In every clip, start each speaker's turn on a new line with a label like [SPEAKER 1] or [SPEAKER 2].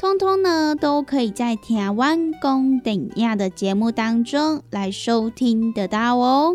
[SPEAKER 1] 通通呢，都可以在台湾公等亚的节目当中来收听得到哦。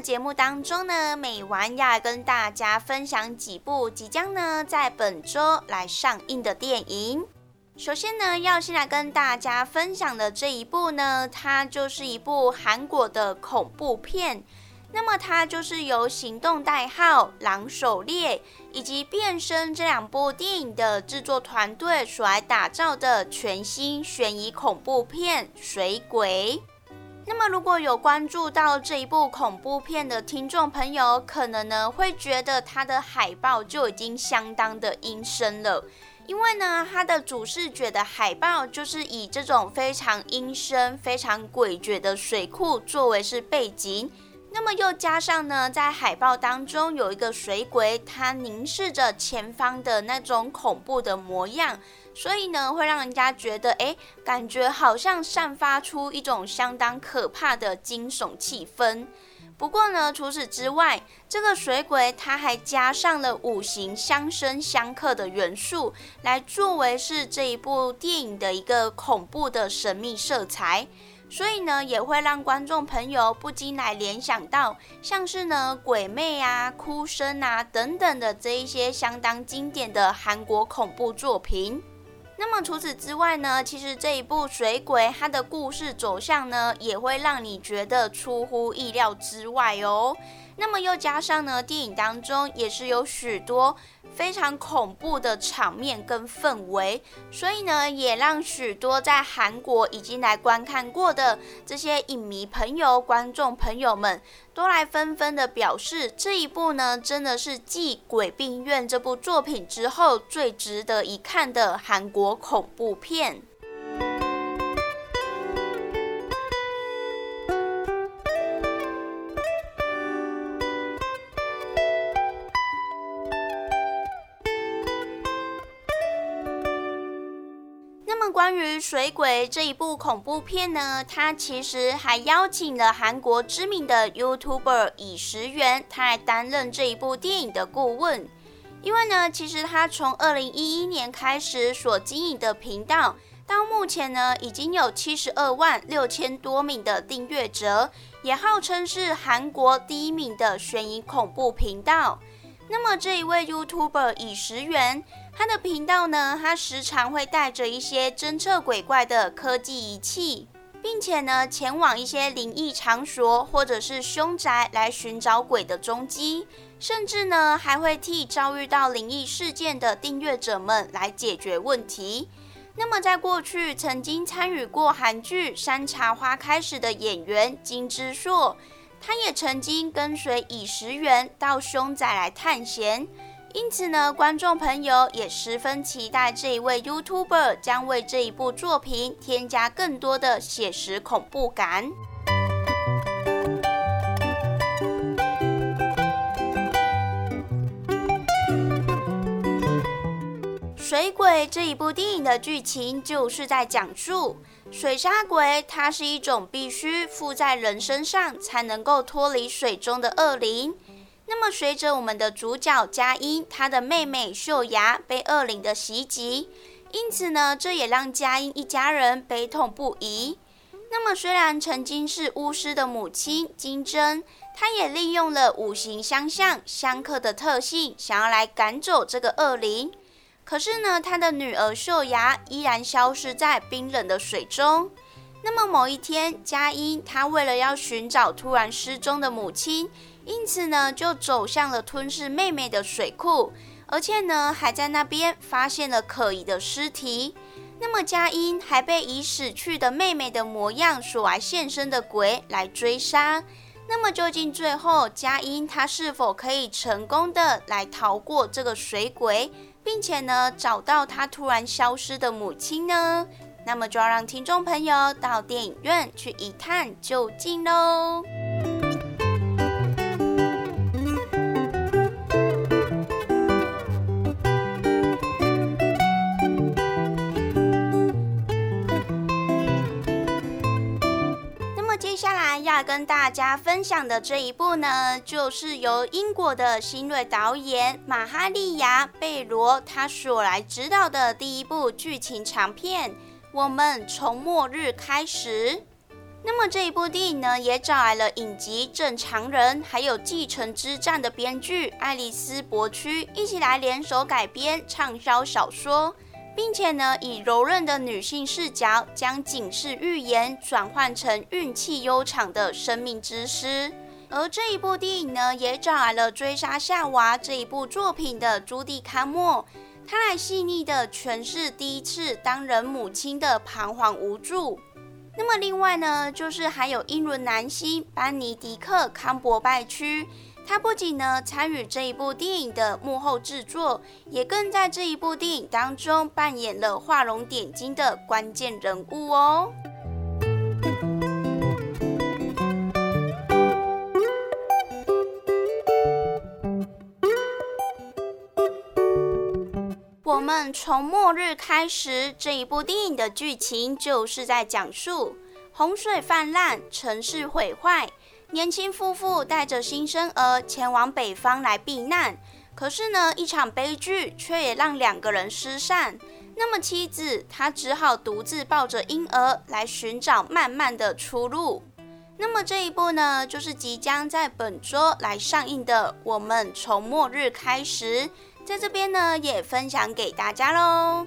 [SPEAKER 1] 节目当中呢，美完要跟大家分享几部即将呢在本周来上映的电影。首先呢，要先来跟大家分享的这一部呢，它就是一部韩国的恐怖片。那么它就是由《行动代号》《狼狩猎》以及《变身》这两部电影的制作团队所来打造的全新悬疑恐怖片《水鬼》。那么，如果有关注到这一部恐怖片的听众朋友，可能呢会觉得它的海报就已经相当的阴森了，因为呢，它的主视觉的海报就是以这种非常阴森、非常诡谲的水库作为是背景，那么又加上呢，在海报当中有一个水鬼，它凝视着前方的那种恐怖的模样。所以呢，会让人家觉得，哎，感觉好像散发出一种相当可怕的惊悚气氛。不过呢，除此之外，这个水鬼它还加上了五行相生相克的元素，来作为是这一部电影的一个恐怖的神秘色彩。所以呢，也会让观众朋友不禁来联想到，像是呢鬼魅啊、哭声啊等等的这一些相当经典的韩国恐怖作品。那么除此之外呢，其实这一部《水鬼》它的故事走向呢，也会让你觉得出乎意料之外哦。那么又加上呢，电影当中也是有许多非常恐怖的场面跟氛围，所以呢，也让许多在韩国已经来观看过的这些影迷朋友、观众朋友们，都来纷纷的表示，这一部呢，真的是继《鬼病院》这部作品之后最值得一看的韩国恐怖片。《水鬼》这一部恐怖片呢，它其实还邀请了韩国知名的 YouTuber 以石元，他还担任这一部电影的顾问。因为呢，其实他从二零一一年开始所经营的频道，到目前呢，已经有七十二万六千多名的订阅者，也号称是韩国第一名的悬疑恐怖频道。那么这一位 YouTuber 以石元。他的频道呢，他时常会带着一些侦测鬼怪的科技仪器，并且呢，前往一些灵异场所或者是凶宅来寻找鬼的踪迹，甚至呢，还会替遭遇到灵异事件的订阅者们来解决问题。那么，在过去曾经参与过韩剧《山茶花开始》的演员金之硕，他也曾经跟随以石原到凶宅来探险。因此呢，观众朋友也十分期待这一位 YouTuber 将为这一部作品添加更多的写实恐怖感。水鬼这一部电影的剧情就是在讲述水杀鬼，它是一种必须附在人身上才能够脱离水中的恶灵。那么随着我们的主角佳音，她的妹妹秀雅被恶灵的袭击，因此呢，这也让佳音一家人悲痛不已。那么虽然曾经是巫师的母亲金针，她也利用了五行相向相克的特性，想要来赶走这个恶灵。可是呢，他的女儿秀雅依然消失在冰冷的水中。那么某一天，佳音她为了要寻找突然失踪的母亲，因此呢就走向了吞噬妹妹的水库，而且呢还在那边发现了可疑的尸体。那么佳音还被以死去的妹妹的模样所来现身的鬼来追杀。那么究竟最后佳音她是否可以成功的来逃过这个水鬼？并且呢，找到她突然消失的母亲呢？那么就要让听众朋友到电影院去一探究竟喽。要跟大家分享的这一部呢，就是由英国的新锐导演马哈利亚贝罗他所来指导的第一部剧情长片《我们从末日开始》。那么这一部电影呢，也找来了影集《正常人》还有《继承之战》的编剧爱丽丝伯区一起来联手改编畅销小说。并且呢，以柔韧的女性视角，将警示预言转换成运气悠长的生命之诗。而这一部电影呢，也找来了《追杀夏娃》这一部作品的朱迪康莫，他来细腻的诠释第一次当人母亲的彷徨无助。那么另外呢，就是还有英伦男星班尼迪克康伯拜区。他不仅呢参与这一部电影的幕后制作，也更在这一部电影当中扮演了画龙点睛的关键人物哦。我们从末日开始这一部电影的剧情，就是在讲述洪水泛滥，城市毁坏。年轻夫妇带着新生儿前往北方来避难，可是呢，一场悲剧却也让两个人失散。那么妻子她只好独自抱着婴儿来寻找慢慢的出路。那么这一部呢，就是即将在本周来上映的《我们从末日开始》，在这边呢也分享给大家喽。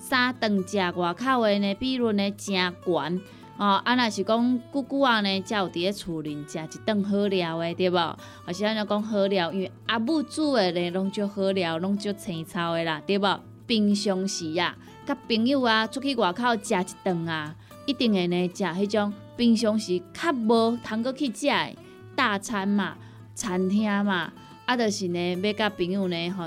[SPEAKER 2] 三顿食外口的呢，比率呢真悬哦。啊，若是讲久久啊呢，才有伫咧厝里食一顿好料的，对无？或是安尼讲好料，因为阿母煮的呢，拢足好料，拢足青草的啦，对无？平常时啊，甲朋友啊出去外口食一顿啊，一定会呢食迄种平常时较无通过去食的大餐嘛，餐厅嘛，啊，就是呢要甲朋友呢吼。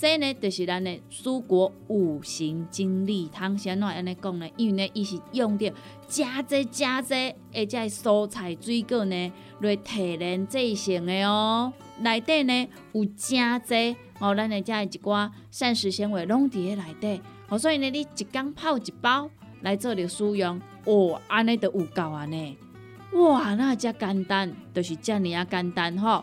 [SPEAKER 2] 这呢，就是咱的蔬果五行精力汤。先怎安尼讲呢？因为呢，伊是用着加济加济，而且蔬菜水果呢来提炼制成的哦。内底呢有加济哦，咱的遮一寡膳食纤维拢伫咧内底。哦，所以呢，你一缸泡一包来做着使用，哦，安尼就有够啊呢。哇，那遮简单，就是遮尔啊简单吼。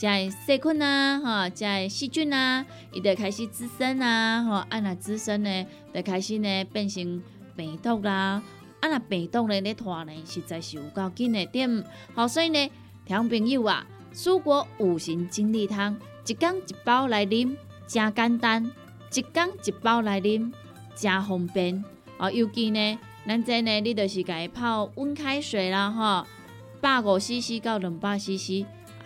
[SPEAKER 2] 在细菌啊，哈，在细菌啊，伊就开始滋生啊，吼，啊那滋生呢，就开始呢变成病毒啦，啊那病毒呢咧拖呢，实在是有够紧的点，好，所以呢，听朋友啊，蔬果五行精力汤，一缸一包来啉，真简单，一缸一包来啉，真方便，哦，尤其呢，咱这呢，你就是家泡温开水啦，吼，百五 CC 到两百 CC。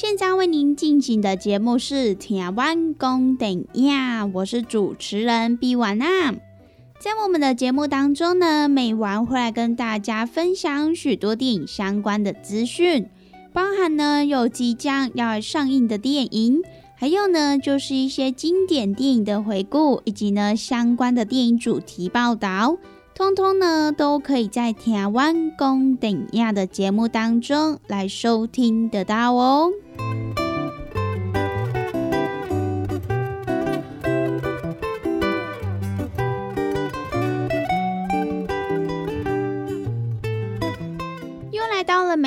[SPEAKER 1] 现在为您进行的节目是《台湾公电影》，我是主持人毕婉娜。在我们的节目当中呢，每晚会来跟大家分享许多电影相关的资讯，包含呢有即将要上映的电影，还有呢就是一些经典电影的回顾，以及呢相关的电影主题报道。通通呢，都可以在台湾公等亚的节目当中来收听得到哦。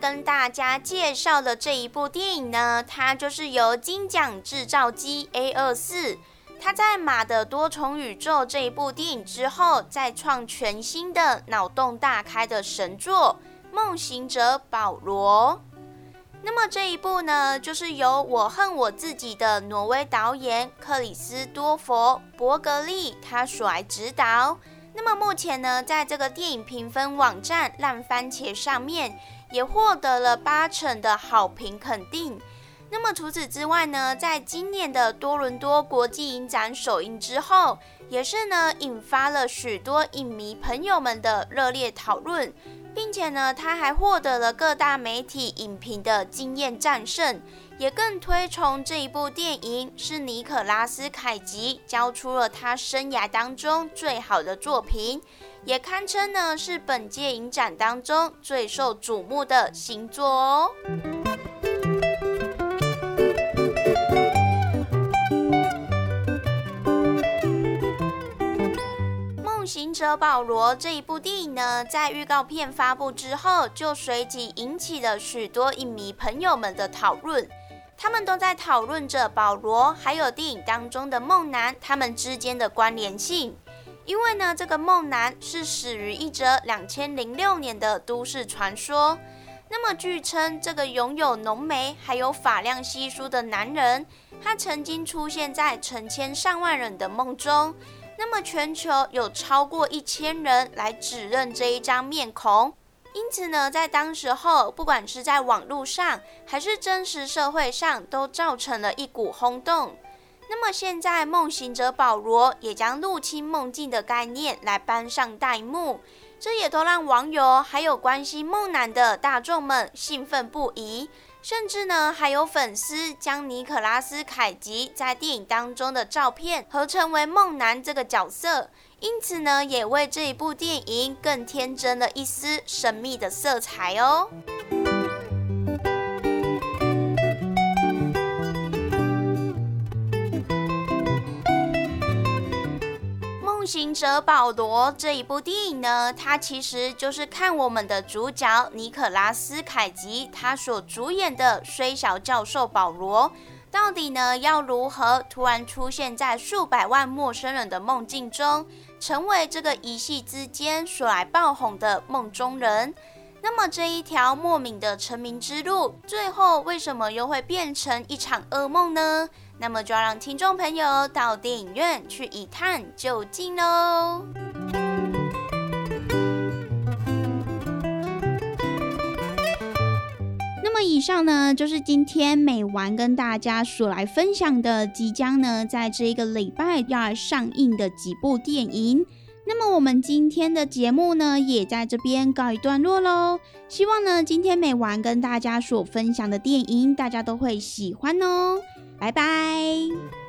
[SPEAKER 1] 跟大家介绍的这一部电影呢，它就是由金奖制造机 A 二四，它在《马的多重宇宙》这一部电影之后，再创全新的脑洞大开的神作《梦行者保罗》。那么这一部呢，就是由我恨我自己的挪威导演克里斯多佛伯格利他所来指导。那么目前呢，在这个电影评分网站烂番茄上面。也获得了八成的好评肯定。那么除此之外呢，在今年的多伦多国际影展首映之后，也是呢引发了许多影迷朋友们的热烈讨论，并且呢，他还获得了各大媒体影评的惊艳战胜，也更推崇这一部电影是尼可拉斯凯奇交出了他生涯当中最好的作品，也堪称呢是本届影展当中最受瞩目的新作哦。行者保罗这一部电影呢，在预告片发布之后，就随即引起了许多影迷朋友们的讨论。他们都在讨论着保罗还有电影当中的梦男他们之间的关联性。因为呢，这个梦男是始于一则两千零六年的都市传说。那么，据称这个拥有浓眉还有发量稀疏的男人，他曾经出现在成千上万人的梦中。那么，全球有超过一千人来指认这一张面孔，因此呢，在当时候，不管是在网络上还是真实社会上，都造成了一股轰动。那么，现在梦行者保罗也将入侵梦境的概念来搬上大幕，这也都让网友还有关心梦男的大众们兴奋不已。甚至呢，还有粉丝将尼可拉斯凯奇在电影当中的照片合成为梦男这个角色，因此呢，也为这一部电影更添增了一丝神秘的色彩哦。行者保罗这一部电影呢，它其实就是看我们的主角尼可拉斯凯奇他所主演的虽小教授保罗，到底呢要如何突然出现在数百万陌生人的梦境中，成为这个一夕之间所来爆红的梦中人？那么这一条莫名的成名之路，最后为什么又会变成一场噩梦呢？那么就要让听众朋友到电影院去一探究竟喽。那么以上呢，就是今天美完跟大家所来分享的，即将呢在这一个礼拜要上映的几部电影。那么我们今天的节目呢，也在这边告一段落喽。希望呢，今天美完跟大家所分享的电影，大家都会喜欢哦。拜拜。